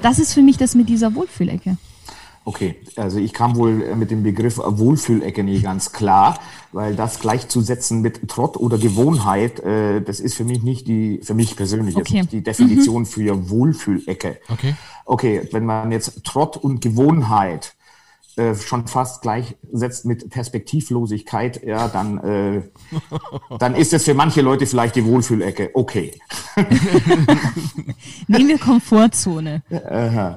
Und das ist für mich das mit dieser Wohlfühlecke. Okay, also ich kam wohl mit dem Begriff Wohlfühlecke nie ganz klar, weil das gleichzusetzen mit Trott oder Gewohnheit, äh, das ist für mich nicht die, für mich persönlich okay. jetzt nicht die Definition mhm. für Wohlfühlecke. Okay. Okay, wenn man jetzt Trott und Gewohnheit äh, schon fast gleichsetzt mit Perspektivlosigkeit, ja, dann, äh, dann ist es für manche Leute vielleicht die Wohlfühlecke. Okay. Nehmen wir Komfortzone.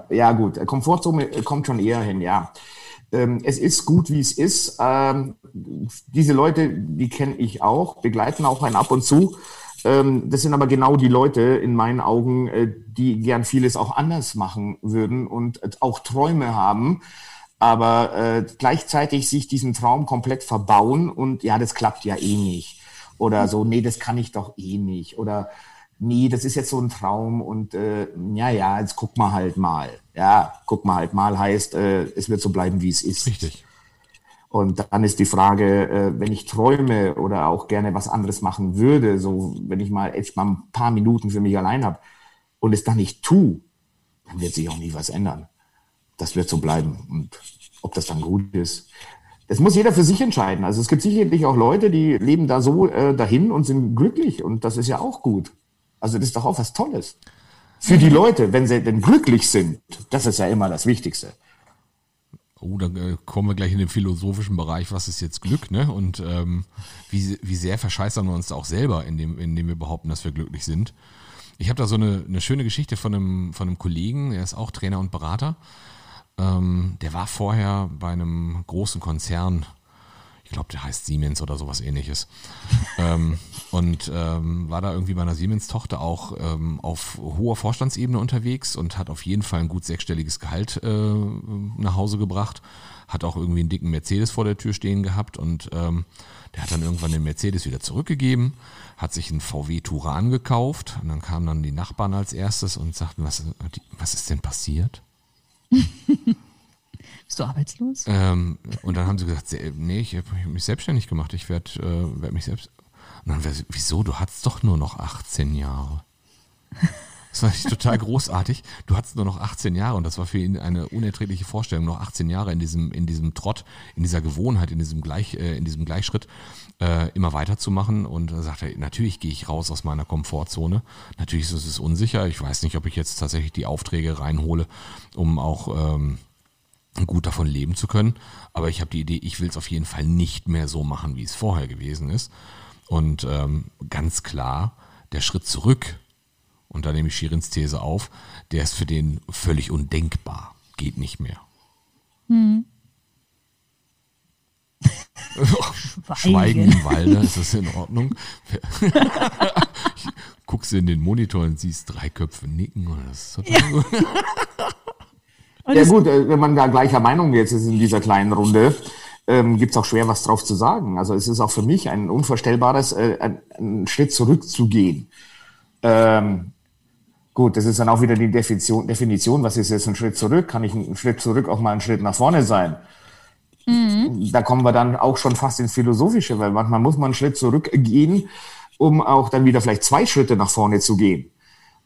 ja, gut. Komfortzone kommt schon eher hin, ja. Ähm, es ist gut, wie es ist. Ähm, diese Leute, die kenne ich auch, begleiten auch einen ab und zu. Ähm, das sind aber genau die Leute in meinen Augen, äh, die gern vieles auch anders machen würden und auch Träume haben aber äh, gleichzeitig sich diesen Traum komplett verbauen und ja, das klappt ja eh nicht. Oder so, nee, das kann ich doch eh nicht. Oder nee, das ist jetzt so ein Traum und äh, ja, ja, jetzt guck mal halt mal. Ja, guck mal halt mal heißt, äh, es wird so bleiben, wie es ist. Richtig. Und dann ist die Frage, äh, wenn ich träume oder auch gerne was anderes machen würde, so wenn ich mal echt mal ein paar Minuten für mich allein habe und es dann nicht tue, dann wird sich auch nie was ändern das wird so bleiben. Und ob das dann gut ist, das muss jeder für sich entscheiden. Also es gibt sicherlich auch Leute, die leben da so äh, dahin und sind glücklich und das ist ja auch gut. Also das ist doch auch was Tolles. Für die Leute, wenn sie denn glücklich sind, das ist ja immer das Wichtigste. Oh, dann äh, kommen wir gleich in den philosophischen Bereich, was ist jetzt Glück, ne? Und ähm, wie, wie sehr verscheißern wir uns auch selber, indem, indem wir behaupten, dass wir glücklich sind. Ich habe da so eine, eine schöne Geschichte von einem, von einem Kollegen, der ist auch Trainer und Berater. Ähm, der war vorher bei einem großen Konzern, ich glaube, der heißt Siemens oder sowas ähnliches. ähm, und ähm, war da irgendwie bei einer Siemens-Tochter auch ähm, auf hoher Vorstandsebene unterwegs und hat auf jeden Fall ein gut sechsstelliges Gehalt äh, nach Hause gebracht. Hat auch irgendwie einen dicken Mercedes vor der Tür stehen gehabt und ähm, der hat dann irgendwann den Mercedes wieder zurückgegeben, hat sich einen VW Turan gekauft und dann kamen dann die Nachbarn als erstes und sagten, was, was ist denn passiert? Bist du arbeitslos? Ähm, und dann haben sie gesagt, nee, ich habe mich selbstständig gemacht. Ich werde äh, werd mich selbst. Und dann, wieso? Du hattest doch nur noch 18 Jahre. Das war total großartig. Du hattest nur noch 18 Jahre und das war für ihn eine unerträgliche Vorstellung. Noch 18 Jahre in diesem, in diesem Trott, in dieser Gewohnheit, in diesem, Gleich, äh, in diesem Gleichschritt äh, immer weiterzumachen. Und er, natürlich gehe ich raus aus meiner Komfortzone. Natürlich ist es unsicher. Ich weiß nicht, ob ich jetzt tatsächlich die Aufträge reinhole, um auch ähm, gut davon leben zu können. Aber ich habe die Idee, ich will es auf jeden Fall nicht mehr so machen, wie es vorher gewesen ist. Und ähm, ganz klar, der Schritt zurück und da nehme ich Shirins These auf, der ist für den völlig undenkbar. Geht nicht mehr. Hm. Schweigen im Walde, ist das in Ordnung? Guckst du in den Monitor und siehst drei Köpfe nicken. Das ist total ja. gut. ja gut, äh, wenn man da gleicher Meinung jetzt ist in dieser kleinen Runde, ähm, gibt es auch schwer was drauf zu sagen. Also es ist auch für mich ein unvorstellbares, äh, ein, einen Schritt zurückzugehen. Ähm, Gut, das ist dann auch wieder die Definition, Definition, was ist jetzt ein Schritt zurück? Kann ich einen Schritt zurück auch mal einen Schritt nach vorne sein? Mhm. Da kommen wir dann auch schon fast ins Philosophische, weil manchmal muss man einen Schritt zurückgehen, um auch dann wieder vielleicht zwei Schritte nach vorne zu gehen.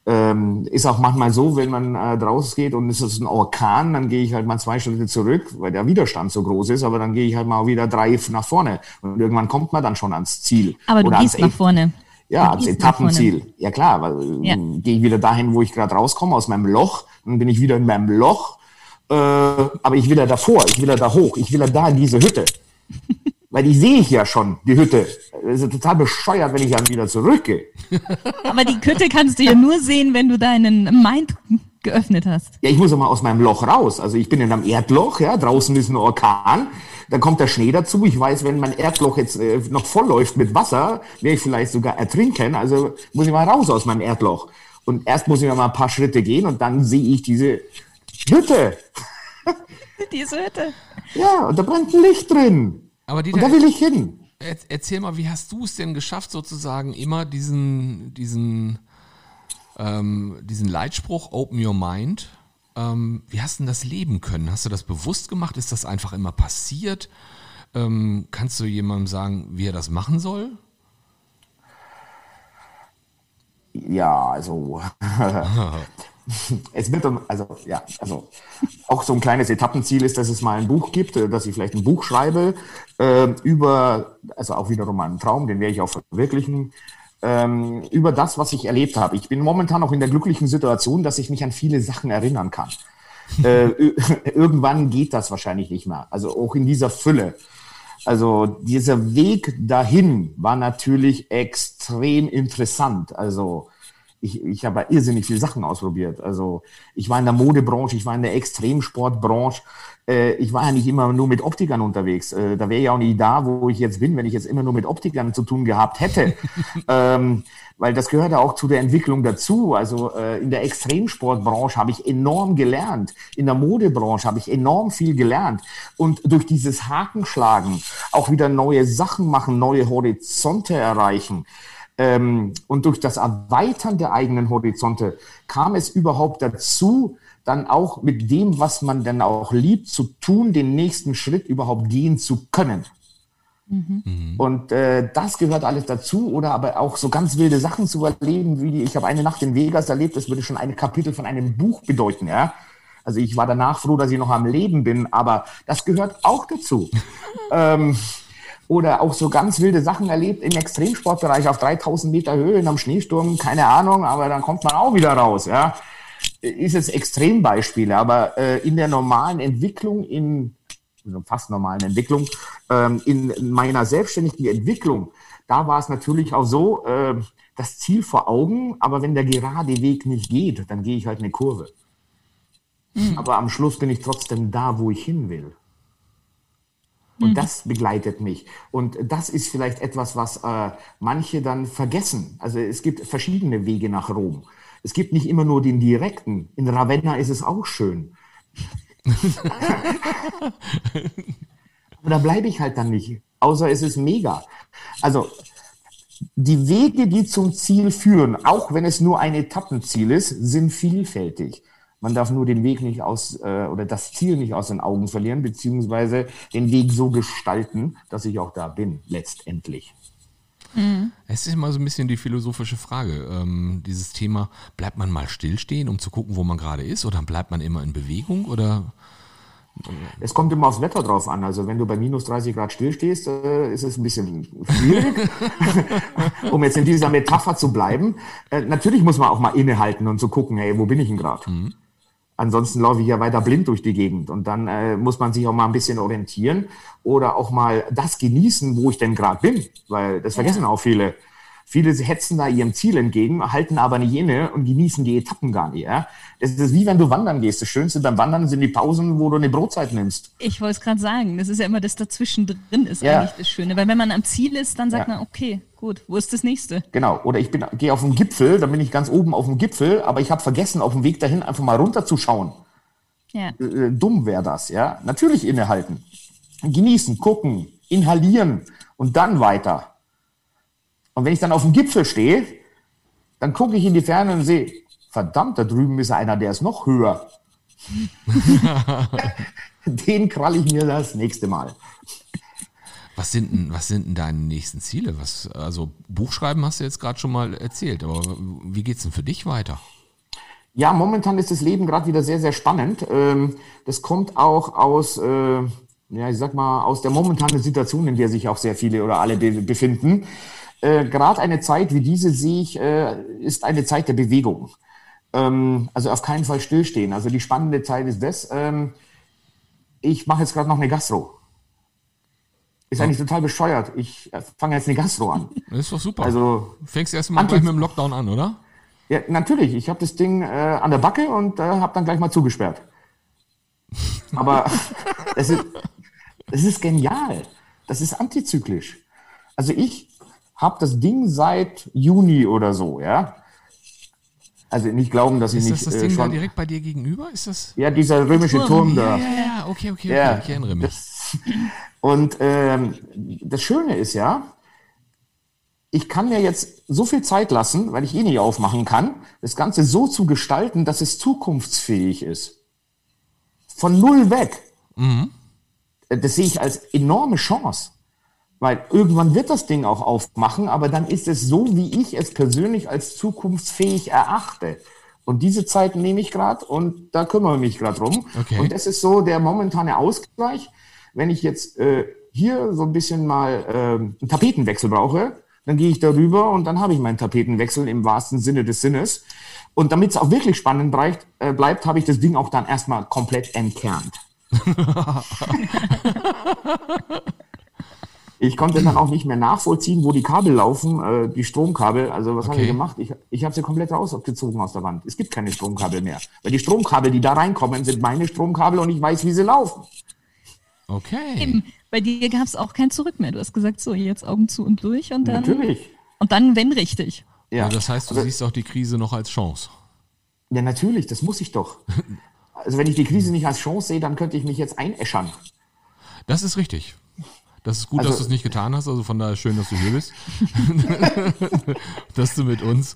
Ähm, ist auch manchmal so, wenn man äh, draußen geht und es ist ein Orkan, dann gehe ich halt mal zwei Schritte zurück, weil der Widerstand so groß ist, aber dann gehe ich halt mal wieder drei nach vorne. Und irgendwann kommt man dann schon ans Ziel. Aber du gehst nach vorne. Ja, als Etappenziel. Ja klar, weil ja. gehe ich wieder dahin, wo ich gerade rauskomme, aus meinem Loch, dann bin ich wieder in meinem Loch, äh, aber ich will ja davor, ich will ja da hoch, ich will ja da in diese Hütte. weil die sehe ich ja schon, die Hütte. Das ist ja total bescheuert, wenn ich dann wieder zurückgehe. aber die Hütte kannst du ja nur sehen, wenn du deinen Mind geöffnet hast. Ja, ich muss ja mal aus meinem Loch raus. Also ich bin in einem Erdloch, ja, draußen ist ein Orkan. Dann kommt der Schnee dazu. Ich weiß, wenn mein Erdloch jetzt äh, noch voll läuft mit Wasser, werde ich vielleicht sogar ertrinken. Also muss ich mal raus aus meinem Erdloch. Und erst muss ich mal ein paar Schritte gehen und dann sehe ich diese Hütte. diese Hütte. Ja, und da brennt ein Licht drin. Aber Dieter, und da will ich hin. Erzähl mal, wie hast du es denn geschafft, sozusagen immer diesen, diesen, ähm, diesen Leitspruch Open Your Mind ähm, wie hast du das leben können? Hast du das bewusst gemacht? Ist das einfach immer passiert? Ähm, kannst du jemandem sagen, wie er das machen soll? Ja, also es wird, also ja, also auch so ein kleines Etappenziel ist, dass es mal ein Buch gibt, äh, dass ich vielleicht ein Buch schreibe äh, über, also auch wiederum einen Traum, den werde ich auch verwirklichen, ähm, über das, was ich erlebt habe. Ich bin momentan auch in der glücklichen Situation, dass ich mich an viele Sachen erinnern kann. äh, irgendwann geht das wahrscheinlich nicht mehr. Also auch in dieser Fülle. Also dieser Weg dahin war natürlich extrem interessant. Also ich, ich habe irrsinnig viele Sachen ausprobiert. Also ich war in der Modebranche, ich war in der Extremsportbranche. Äh, ich war ja nicht immer nur mit Optikern unterwegs. Äh, da wäre ja auch nicht da, wo ich jetzt bin, wenn ich jetzt immer nur mit Optikern zu tun gehabt hätte. ähm, weil das gehört ja auch zu der Entwicklung dazu. Also äh, in der Extremsportbranche habe ich enorm gelernt. In der Modebranche habe ich enorm viel gelernt. Und durch dieses Hakenschlagen auch wieder neue Sachen machen, neue Horizonte erreichen. Ähm, und durch das Erweitern der eigenen Horizonte kam es überhaupt dazu, dann auch mit dem, was man dann auch liebt, zu tun, den nächsten Schritt überhaupt gehen zu können. Mhm. Und äh, das gehört alles dazu, oder aber auch so ganz wilde Sachen zu erleben, wie die, ich habe eine Nacht in Vegas erlebt, das würde schon ein Kapitel von einem Buch bedeuten, ja. Also ich war danach froh, dass ich noch am Leben bin, aber das gehört auch dazu. ähm, oder auch so ganz wilde Sachen erlebt im Extremsportbereich auf 3000 Meter Höhe in einem Schneesturm, keine Ahnung, aber dann kommt man auch wieder raus, ja. Ist jetzt Extrembeispiele, aber äh, in der normalen Entwicklung, in fast normalen Entwicklung, ähm, in meiner selbstständigen Entwicklung, da war es natürlich auch so, äh, das Ziel vor Augen, aber wenn der gerade Weg nicht geht, dann gehe ich halt eine Kurve. Mhm. Aber am Schluss bin ich trotzdem da, wo ich hin will. Und mhm. das begleitet mich. Und das ist vielleicht etwas, was äh, manche dann vergessen. Also es gibt verschiedene Wege nach Rom. Es gibt nicht immer nur den direkten. In Ravenna ist es auch schön. Aber da bleibe ich halt dann nicht. Außer es ist mega. Also die Wege, die zum Ziel führen, auch wenn es nur ein Etappenziel ist, sind vielfältig. Man darf nur den Weg nicht aus äh, oder das Ziel nicht aus den Augen verlieren, beziehungsweise den Weg so gestalten, dass ich auch da bin, letztendlich. Mhm. Es ist immer so ein bisschen die philosophische Frage. Ähm, dieses Thema, bleibt man mal stillstehen, um zu gucken, wo man gerade ist, oder bleibt man immer in Bewegung? Oder es kommt immer aufs Wetter drauf an. Also wenn du bei minus 30 Grad stillstehst, äh, ist es ein bisschen schwierig, um jetzt in dieser Metapher zu bleiben. Äh, natürlich muss man auch mal innehalten und so gucken, hey, wo bin ich denn gerade? Mhm. Ansonsten laufe ich ja weiter blind durch die Gegend und dann äh, muss man sich auch mal ein bisschen orientieren oder auch mal das genießen, wo ich denn gerade bin, weil das vergessen auch viele. Viele hetzen da ihrem Ziel entgegen, halten aber nicht inne und genießen die Etappen gar nicht. Ja? Das ist wie wenn du wandern gehst. Das Schönste beim Wandern sind die Pausen, wo du eine Brotzeit nimmst. Ich wollte es gerade sagen. Das ist ja immer das dazwischen drin ist ja. eigentlich das Schöne. Weil wenn man am Ziel ist, dann sagt ja. man, okay, gut, wo ist das nächste? Genau. Oder ich gehe auf den Gipfel, dann bin ich ganz oben auf dem Gipfel, aber ich habe vergessen, auf dem Weg dahin einfach mal runterzuschauen. Ja. Äh, äh dumm wäre das, ja. Natürlich innehalten. Genießen, gucken, inhalieren und dann weiter. Und wenn ich dann auf dem Gipfel stehe, dann gucke ich in die Ferne und sehe, verdammt, da drüben ist einer, der ist noch höher. Den krall ich mir das nächste Mal. Was sind denn, was sind denn deine nächsten Ziele? Was, also Buchschreiben hast du jetzt gerade schon mal erzählt, aber wie geht es denn für dich weiter? Ja, momentan ist das Leben gerade wieder sehr, sehr spannend. Ähm, das kommt auch aus, äh, ja, ich sag mal, aus der momentanen Situation, in der sich auch sehr viele oder alle befinden. Äh, Gerade eine Zeit wie diese sehe ich, äh, ist eine Zeit der Bewegung. Ähm, also auf keinen Fall stillstehen. Also die spannende Zeit ist das. Ähm, ich mache jetzt gerade noch eine Gastro. Ist ja. eigentlich total bescheuert. Ich äh, fange jetzt eine Gastro an. Das ist doch super. Also fängst du erst mal gleich mit dem Lockdown an, oder? Ja, natürlich. Ich habe das Ding äh, an der Backe und äh, habe dann gleich mal zugesperrt. Aber es ist, es ist genial. Das ist antizyklisch. Also ich habe das Ding seit Juni oder so, ja. Also nicht glauben, dass ich nicht. Ist das äh, Ding da direkt bei dir gegenüber? Ist das? Ja, dieser römische Turm, Turm da. Ja, ja, ja, okay, okay, ja, okay. ich erinnere mich. Das, und ähm, das Schöne ist ja, ich kann mir jetzt so viel Zeit lassen, weil ich eh nicht aufmachen kann, das Ganze so zu gestalten, dass es zukunftsfähig ist. Von null weg. Mhm. Das sehe ich als enorme Chance. Weil irgendwann wird das Ding auch aufmachen, aber dann ist es so, wie ich es persönlich als zukunftsfähig erachte. Und diese Zeit nehme ich gerade und da kümmere ich mich gerade drum. Okay. Und das ist so der momentane Ausgleich. Wenn ich jetzt äh, hier so ein bisschen mal äh, einen Tapetenwechsel brauche, dann gehe ich darüber und dann habe ich meinen Tapetenwechsel im wahrsten Sinne des Sinnes. Und damit es auch wirklich spannend bleibt, äh, bleibt habe ich das Ding auch dann erstmal komplett entkernt. Ich konnte dann auch nicht mehr nachvollziehen, wo die Kabel laufen, äh, die Stromkabel. Also was okay. habe ich gemacht? Ich, ich habe sie komplett rausgezogen aus der Wand. Es gibt keine Stromkabel mehr. Weil die Stromkabel, die da reinkommen, sind meine Stromkabel und ich weiß, wie sie laufen. Okay. Eben. Bei dir gab es auch kein Zurück mehr. Du hast gesagt, so, jetzt Augen zu und durch und dann. Natürlich. Und dann, wenn richtig. Ja. Also das heißt, du also, siehst auch die Krise noch als Chance. Ja, natürlich, das muss ich doch. Also wenn ich die Krise nicht als Chance sehe, dann könnte ich mich jetzt einäschern. Das ist richtig. Das ist gut, also, dass du es nicht getan hast. Also von daher schön, dass du hier bist. dass du mit uns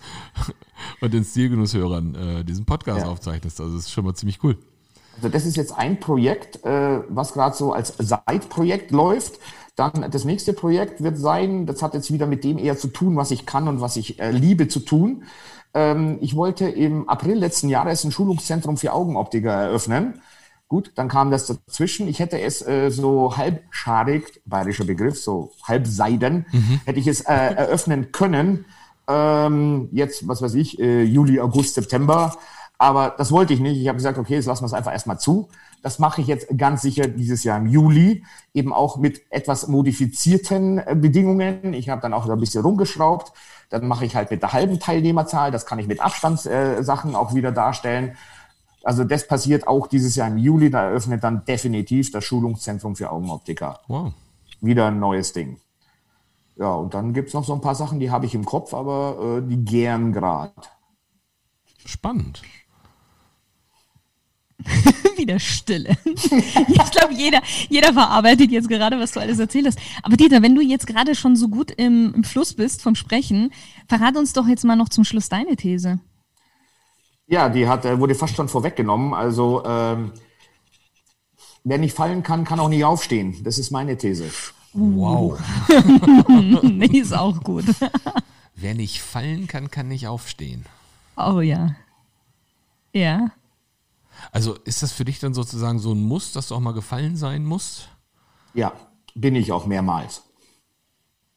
und den Stilgenusshörern äh, diesen Podcast ja. aufzeichnest. Also das ist schon mal ziemlich cool. Also das ist jetzt ein Projekt, äh, was gerade so als Side-Projekt läuft. Dann das nächste Projekt wird sein, das hat jetzt wieder mit dem eher zu tun, was ich kann und was ich äh, liebe zu tun. Ähm, ich wollte im April letzten Jahres ein Schulungszentrum für Augenoptiker eröffnen. Gut, dann kam das dazwischen. Ich hätte es äh, so halbschadig, bayerischer Begriff, so halbseiden, mhm. hätte ich es äh, eröffnen können. Ähm, jetzt, was weiß ich, äh, Juli, August, September. Aber das wollte ich nicht. Ich habe gesagt, okay, jetzt lassen wir es einfach erstmal zu. Das mache ich jetzt ganz sicher dieses Jahr im Juli, eben auch mit etwas modifizierten äh, Bedingungen. Ich habe dann auch ein bisschen rumgeschraubt. Dann mache ich halt mit der halben Teilnehmerzahl. Das kann ich mit Abstandssachen äh, auch wieder darstellen. Also das passiert auch dieses Jahr im Juli. Da eröffnet dann definitiv das Schulungszentrum für Augenoptiker. Wow. Wieder ein neues Ding. Ja, und dann gibt es noch so ein paar Sachen, die habe ich im Kopf, aber äh, die gern grad. Spannend. Wieder Stille. ich glaube, jeder, jeder verarbeitet jetzt gerade, was du alles erzählt hast. Aber Dieter, wenn du jetzt gerade schon so gut im, im Fluss bist vom Sprechen, verrate uns doch jetzt mal noch zum Schluss deine These. Ja, die hat, äh, wurde fast schon vorweggenommen. Also, ähm, wer nicht fallen kann, kann auch nicht aufstehen. Das ist meine These. Wow. nee, ist auch gut. wer nicht fallen kann, kann nicht aufstehen. Oh ja. Ja. Also ist das für dich dann sozusagen so ein Muss, dass du auch mal gefallen sein musst? Ja, bin ich auch mehrmals.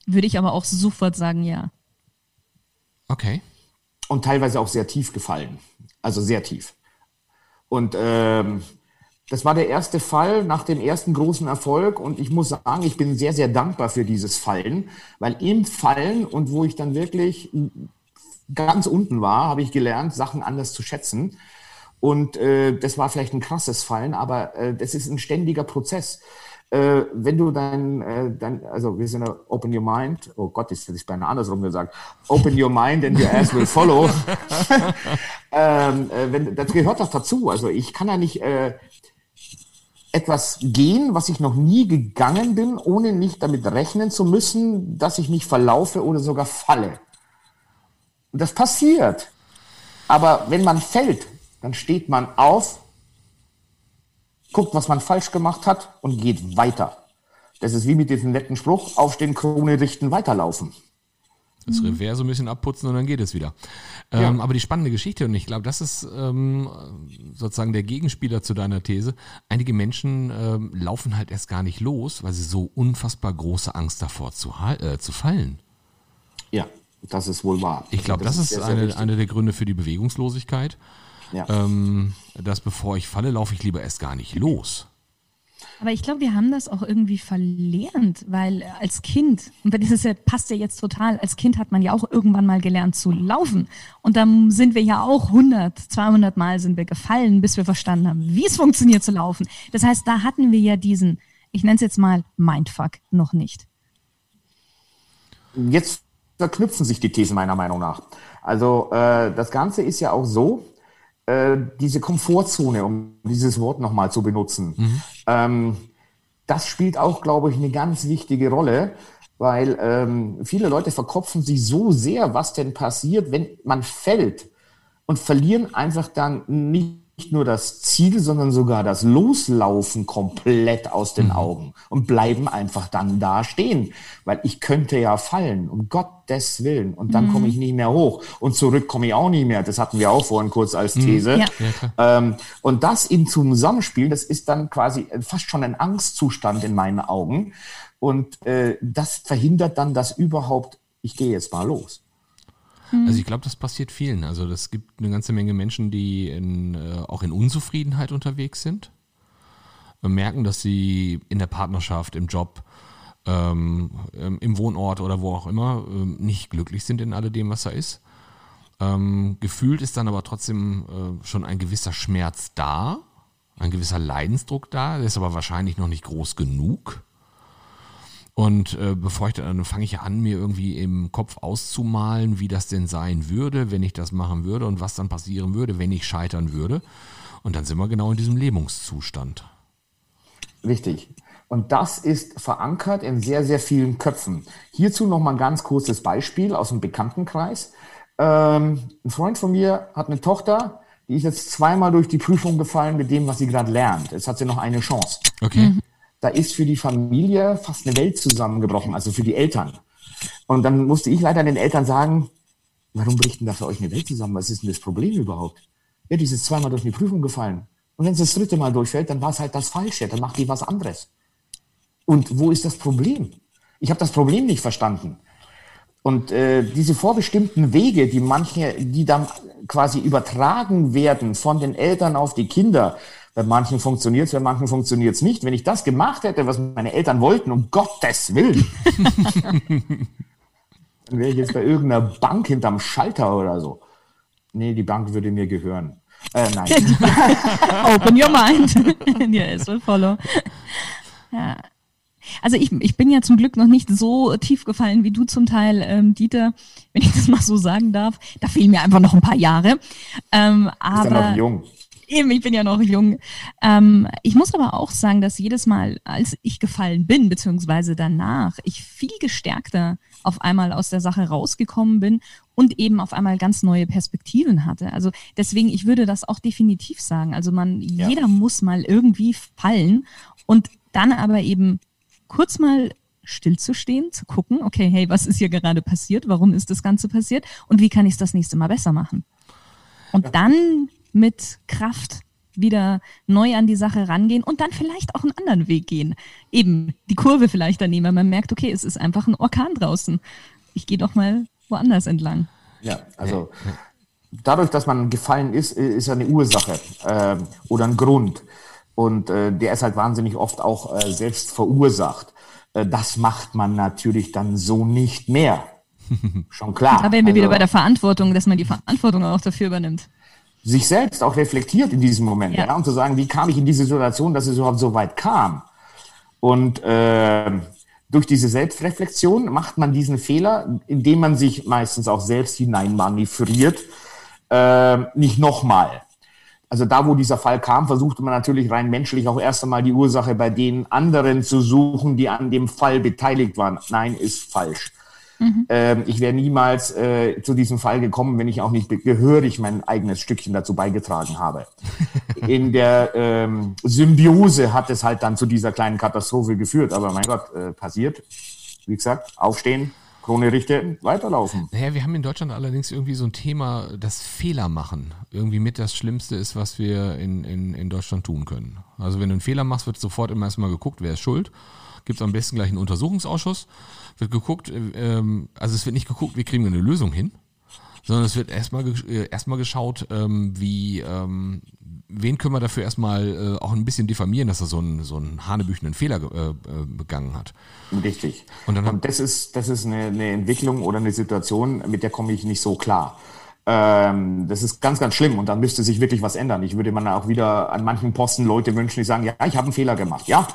Würde ich aber auch sofort sagen, ja. Okay. Und teilweise auch sehr tief gefallen. Also sehr tief. Und ähm, das war der erste Fall nach dem ersten großen Erfolg und ich muss sagen, ich bin sehr, sehr dankbar für dieses Fallen, weil im Fallen und wo ich dann wirklich ganz unten war, habe ich gelernt, Sachen anders zu schätzen. Und äh, das war vielleicht ein krasses Fallen, aber äh, das ist ein ständiger Prozess äh, wenn du dein, äh, dein, also wir sind open your mind, oh Gott, das hätte ich beinahe andersrum gesagt, open your mind and your ass will follow. ähm, äh, wenn, das gehört doch dazu. Also ich kann ja nicht äh, etwas gehen, was ich noch nie gegangen bin, ohne nicht damit rechnen zu müssen, dass ich mich verlaufe oder sogar falle. Und das passiert. Aber wenn man fällt, dann steht man auf, guckt, was man falsch gemacht hat und geht weiter. Das ist wie mit diesem netten Spruch, aufstehen, Krone richten, weiterlaufen. Das Revers so ein bisschen abputzen und dann geht es wieder. Ja. Ähm, aber die spannende Geschichte, und ich glaube, das ist ähm, sozusagen der Gegenspieler zu deiner These. Einige Menschen ähm, laufen halt erst gar nicht los, weil sie so unfassbar große Angst davor zu, äh, zu fallen. Ja, das ist wohl wahr. Ich glaube, das, das, ist, ist eine, eine der Gründe für die Bewegungslosigkeit. Ja. Ähm, dass bevor ich falle, laufe ich lieber erst gar nicht los. Aber ich glaube, wir haben das auch irgendwie verlernt, weil als Kind, und das ist ja, passt ja jetzt total, als Kind hat man ja auch irgendwann mal gelernt zu laufen. Und dann sind wir ja auch 100, 200 Mal sind wir gefallen, bis wir verstanden haben, wie es funktioniert zu laufen. Das heißt, da hatten wir ja diesen, ich nenne es jetzt mal Mindfuck, noch nicht. Jetzt verknüpfen sich die Thesen meiner Meinung nach. Also äh, das Ganze ist ja auch so, äh, diese Komfortzone, um dieses Wort nochmal zu benutzen, mhm. ähm, das spielt auch, glaube ich, eine ganz wichtige Rolle, weil ähm, viele Leute verkopfen sich so sehr, was denn passiert, wenn man fällt und verlieren einfach dann nicht nur das Ziel, sondern sogar das Loslaufen komplett aus den mhm. Augen und bleiben einfach dann da stehen, weil ich könnte ja fallen, um Gottes Willen, und dann mhm. komme ich nicht mehr hoch und zurück komme ich auch nicht mehr. Das hatten wir auch vorhin kurz als mhm. These. Mhm. Ja. Ähm, und das im Zusammenspiel, das ist dann quasi fast schon ein Angstzustand in meinen Augen und äh, das verhindert dann, dass überhaupt ich gehe jetzt mal los. Also hm. ich glaube, das passiert vielen. Also es gibt eine ganze Menge Menschen, die in, äh, auch in Unzufriedenheit unterwegs sind, und merken, dass sie in der Partnerschaft, im Job, ähm, ähm, im Wohnort oder wo auch immer ähm, nicht glücklich sind in alledem, was da ist. Ähm, gefühlt ist dann aber trotzdem äh, schon ein gewisser Schmerz da, ein gewisser Leidensdruck da, der ist aber wahrscheinlich noch nicht groß genug. Und äh, bevor ich dann fange ich ja an, mir irgendwie im Kopf auszumalen, wie das denn sein würde, wenn ich das machen würde und was dann passieren würde, wenn ich scheitern würde. Und dann sind wir genau in diesem Lähmungszustand. Richtig. Und das ist verankert in sehr, sehr vielen Köpfen. Hierzu noch mal ein ganz kurzes Beispiel aus dem Bekanntenkreis. Ähm, ein Freund von mir hat eine Tochter, die ist jetzt zweimal durch die Prüfung gefallen mit dem, was sie gerade lernt. Jetzt hat sie noch eine Chance. Okay. Mhm da ist für die Familie fast eine Welt zusammengebrochen, also für die Eltern. Und dann musste ich leider den Eltern sagen, warum bricht denn da für euch eine Welt zusammen? Was ist denn das Problem überhaupt? Ja, die ist zweimal durch die Prüfung gefallen. Und wenn es das dritte Mal durchfällt, dann war es halt das Falsche, dann macht die was anderes. Und wo ist das Problem? Ich habe das Problem nicht verstanden. Und äh, diese vorbestimmten Wege, die manche, die dann quasi übertragen werden von den Eltern auf die Kinder, bei manchen funktioniert es, bei manchen funktioniert es nicht. Wenn ich das gemacht hätte, was meine Eltern wollten, um Gottes Willen, dann wäre ich jetzt bei irgendeiner Bank hinterm Schalter oder so. Nee, die Bank würde mir gehören. Äh, nein. Open your mind. yes, will follow. Ja. Also ich, ich bin ja zum Glück noch nicht so tief gefallen wie du zum Teil, ähm, Dieter, wenn ich das mal so sagen darf. Da fehlen mir einfach noch ein paar Jahre. Ähm, aber, ist ja noch jung. Eben, ich bin ja noch jung. Ähm, ich muss aber auch sagen, dass jedes Mal, als ich gefallen bin, beziehungsweise danach, ich viel gestärkter auf einmal aus der Sache rausgekommen bin und eben auf einmal ganz neue Perspektiven hatte. Also deswegen, ich würde das auch definitiv sagen. Also man, ja. jeder muss mal irgendwie fallen und dann aber eben kurz mal stillzustehen, zu gucken, okay, hey, was ist hier gerade passiert? Warum ist das Ganze passiert? Und wie kann ich es das nächste Mal besser machen? Und ja. dann mit Kraft wieder neu an die Sache rangehen und dann vielleicht auch einen anderen Weg gehen. Eben die Kurve vielleicht daneben, weil man merkt, okay, es ist einfach ein Orkan draußen. Ich gehe doch mal woanders entlang. Ja, also dadurch, dass man gefallen ist, ist eine Ursache äh, oder ein Grund. Und äh, der ist halt wahnsinnig oft auch äh, selbst verursacht. Äh, das macht man natürlich dann so nicht mehr. Schon klar. Da wären wir also, wieder bei der Verantwortung, dass man die Verantwortung auch dafür übernimmt sich selbst auch reflektiert in diesem Moment, ja. ja. und zu sagen, wie kam ich in diese Situation, dass es überhaupt so weit kam. Und äh, durch diese Selbstreflexion macht man diesen Fehler, indem man sich meistens auch selbst hineinmanövriert, äh, nicht nochmal. Also da, wo dieser Fall kam, versuchte man natürlich rein menschlich auch erst einmal die Ursache bei den anderen zu suchen, die an dem Fall beteiligt waren. Nein, ist falsch. Mhm. Ähm, ich wäre niemals äh, zu diesem Fall gekommen, wenn ich auch nicht gehörig mein eigenes Stückchen dazu beigetragen habe. In der ähm, Symbiose hat es halt dann zu dieser kleinen Katastrophe geführt. Aber mein Gott, äh, passiert. Wie gesagt, aufstehen, Krone richten, weiterlaufen. Naja, wir haben in Deutschland allerdings irgendwie so ein Thema, das Fehler machen irgendwie mit das Schlimmste ist, was wir in, in, in Deutschland tun können. Also wenn du einen Fehler machst, wird sofort immer erstmal geguckt, wer ist schuld. Gibt es am besten gleich einen Untersuchungsausschuss wird geguckt, äh, ähm, also es wird nicht geguckt, wie kriegen wir eine Lösung hin, sondern es wird erstmal äh, erstmal geschaut, ähm, wie ähm, wen können wir dafür erstmal äh, auch ein bisschen diffamieren, dass er so einen so einen hanebüchenden Fehler äh, äh, begangen hat. Richtig. Und, dann Und das ist das ist eine, eine Entwicklung oder eine Situation, mit der komme ich nicht so klar. Ähm, das ist ganz, ganz schlimm und dann müsste sich wirklich was ändern. Ich würde man auch wieder an manchen Posten Leute wünschen, die sagen, ja, ich habe einen Fehler gemacht. Ja,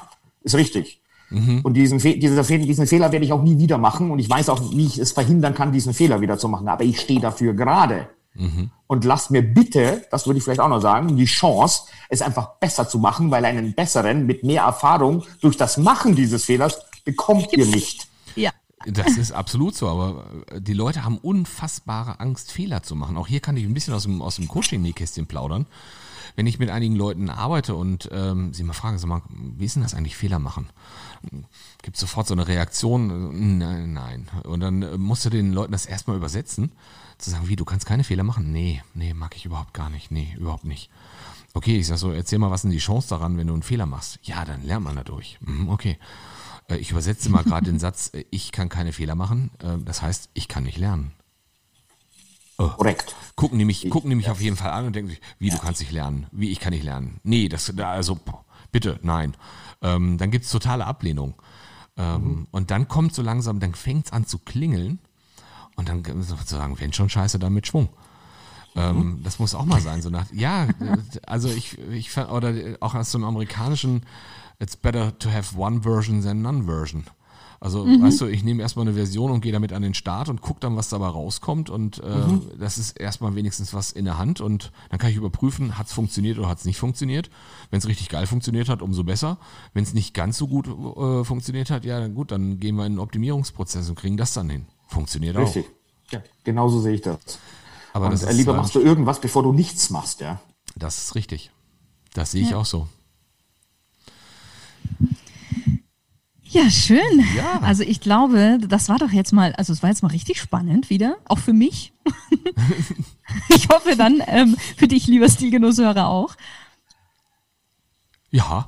ist richtig. Mhm. Und diesen, Fe dieser Fe diesen Fehler werde ich auch nie wieder machen. Und ich weiß auch, wie ich es verhindern kann, diesen Fehler wieder zu machen. Aber ich stehe dafür gerade. Mhm. Und lasst mir bitte, das würde ich vielleicht auch noch sagen, die Chance, es einfach besser zu machen, weil einen besseren mit mehr Erfahrung durch das Machen dieses Fehlers bekommt ihr nicht. Ja. Das ist absolut so, aber äh, die Leute haben unfassbare Angst, Fehler zu machen. Auch hier kann ich ein bisschen aus dem, aus dem Coaching-Nähkästchen plaudern. Wenn ich mit einigen Leuten arbeite und ähm, sie mal fragen, sag mal, wie ist denn das eigentlich, Fehler machen? Gibt sofort so eine Reaktion, nein, nein. Und dann äh, musst du den Leuten das erstmal übersetzen, zu sagen, wie, du kannst keine Fehler machen? Nee, nee, mag ich überhaupt gar nicht. Nee, überhaupt nicht. Okay, ich sag so, erzähl mal, was denn die Chance daran, wenn du einen Fehler machst? Ja, dann lernt man dadurch. Mhm, okay. Äh, ich übersetze mal gerade den Satz, äh, ich kann keine Fehler machen. Das heißt, ich kann nicht lernen. Oh. Korrekt. Gucken die mich, gucken die mich auf jeden Fall an und denken sich, wie, ja. du kannst nicht lernen? Wie, ich kann nicht lernen? Nee, das, also, bitte, nein. Ähm, dann gibt es totale Ablehnung. Ähm, mhm. Und dann kommt so langsam, dann fängt es an zu klingeln und dann sozusagen, wenn schon scheiße, dann mit Schwung. Ähm, mhm. Das muss auch mal sein, so nach, ja, also ich, ich oder auch aus dem amerikanischen it's better to have one version than none version. Also, mhm. weißt du, ich nehme erstmal eine Version und gehe damit an den Start und gucke dann, was dabei rauskommt. Und äh, mhm. das ist erstmal wenigstens was in der Hand. Und dann kann ich überprüfen, hat es funktioniert oder hat es nicht funktioniert. Wenn es richtig geil funktioniert hat, umso besser. Wenn es nicht ganz so gut äh, funktioniert hat, ja, dann gut, dann gehen wir in den Optimierungsprozess und kriegen das dann hin. Funktioniert richtig. auch. Ja, genauso sehe ich das. Aber und, das äh, lieber machst du irgendwas, bevor du nichts machst, ja. Das ist richtig. Das sehe ich ja. auch so. Ja, schön. Ja. Also ich glaube, das war doch jetzt mal, also es war jetzt mal richtig spannend wieder, auch für mich. ich hoffe dann ähm, für dich, lieber Stilgenusshörer, auch. Ja.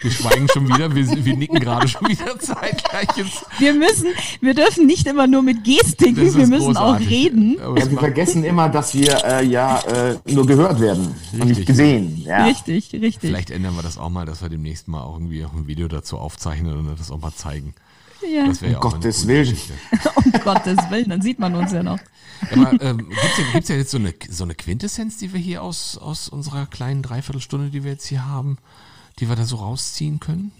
Wir schweigen schon wieder, wir, wir nicken gerade schon wieder zeitgleich. Ins wir müssen, wir dürfen nicht immer nur mit Gestiken, wir müssen großartig. auch reden. Ja, wir vergessen immer, dass wir äh, ja äh, nur gehört werden richtig. und nicht gesehen. Ja. Richtig, richtig. Vielleicht ändern wir das auch mal, dass wir demnächst mal auch irgendwie ein Video dazu aufzeichnen und das auch mal zeigen. Ja. Das wäre ja um Gottes Willen. um Gottes Willen, dann sieht man uns ja noch. Aber ähm, gibt es ja, ja, jetzt so eine, so eine Quintessenz, die wir hier aus, aus unserer kleinen Dreiviertelstunde, die wir jetzt hier haben, die wir da so rausziehen können?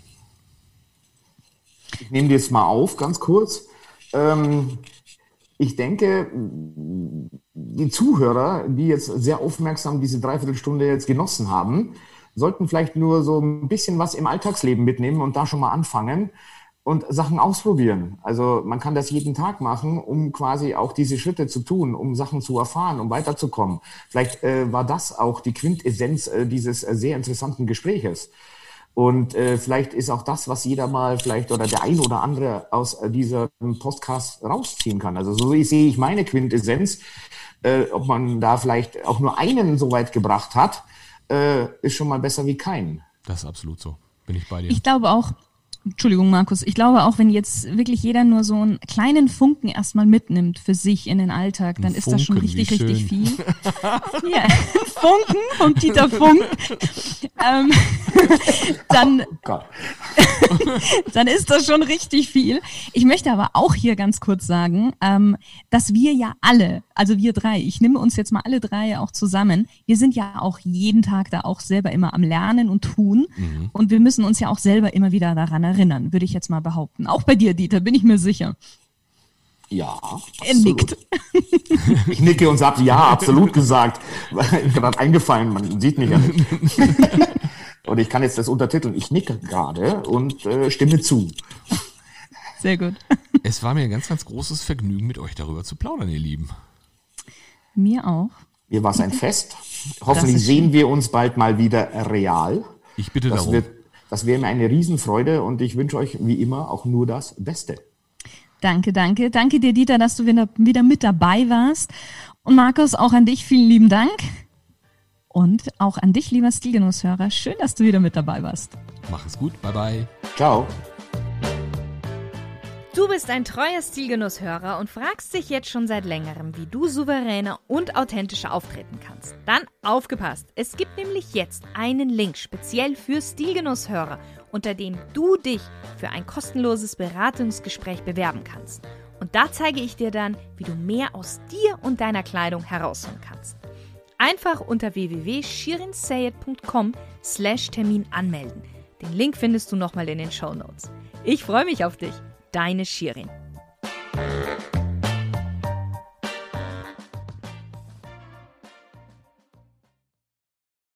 Ich nehme die jetzt mal auf, ganz kurz. Ähm, ich denke, die Zuhörer, die jetzt sehr aufmerksam diese Dreiviertelstunde jetzt genossen haben, sollten vielleicht nur so ein bisschen was im Alltagsleben mitnehmen und da schon mal anfangen und Sachen ausprobieren. Also man kann das jeden Tag machen, um quasi auch diese Schritte zu tun, um Sachen zu erfahren, um weiterzukommen. Vielleicht äh, war das auch die Quintessenz äh, dieses äh, sehr interessanten Gespräches. Und äh, vielleicht ist auch das, was jeder mal vielleicht oder der ein oder andere aus äh, diesem Podcast rausziehen kann. Also so sehe ich meine Quintessenz. Äh, ob man da vielleicht auch nur einen so weit gebracht hat, äh, ist schon mal besser wie keinen. Das ist absolut so. Bin ich bei dir. Ich glaube auch, Entschuldigung, Markus. Ich glaube auch, wenn jetzt wirklich jeder nur so einen kleinen Funken erstmal mitnimmt für sich in den Alltag, dann Funken, ist das schon richtig, richtig viel. ja, Funken vom Dieter Funk. ähm, dann, oh dann ist das schon richtig viel. Ich möchte aber auch hier ganz kurz sagen, ähm, dass wir ja alle, also wir drei, ich nehme uns jetzt mal alle drei auch zusammen, wir sind ja auch jeden Tag da auch selber immer am Lernen und tun. Mhm. Und wir müssen uns ja auch selber immer wieder daran erinnern, würde ich jetzt mal behaupten. Auch bei dir, Dieter, bin ich mir sicher. Ja. Er nickt. Ich nicke und sage ja, absolut gesagt. Gerade eingefallen, man sieht mich ja nicht. Und ich kann jetzt das untertiteln. Ich nicke gerade und äh, stimme zu. Sehr gut. Es war mir ein ganz, ganz großes Vergnügen, mit euch darüber zu plaudern, ihr Lieben. Mir auch. Mir war es ein Fest. Hoffentlich sehen wir uns bald mal wieder real. Ich bitte das darum. Wird, das wäre mir eine Riesenfreude und ich wünsche euch wie immer auch nur das Beste. Danke, danke. Danke dir, Dieter, dass du wieder, wieder mit dabei warst. Und Markus, auch an dich vielen lieben Dank. Und auch an dich, lieber Stilgenusshörer. Schön, dass du wieder mit dabei warst. Mach es gut. Bye, bye. Ciao. Du bist ein treuer Stilgenusshörer und fragst dich jetzt schon seit längerem, wie du souveräner und authentischer auftreten kannst. Dann aufgepasst! Es gibt nämlich jetzt einen Link speziell für Stilgenusshörer, unter dem du dich für ein kostenloses Beratungsgespräch bewerben kannst. Und da zeige ich dir dann, wie du mehr aus dir und deiner Kleidung herausholen kannst. Einfach unter www.shirinsayed.com slash Termin anmelden. Den Link findest du nochmal in den Show Notes. Ich freue mich auf dich deine Shirin.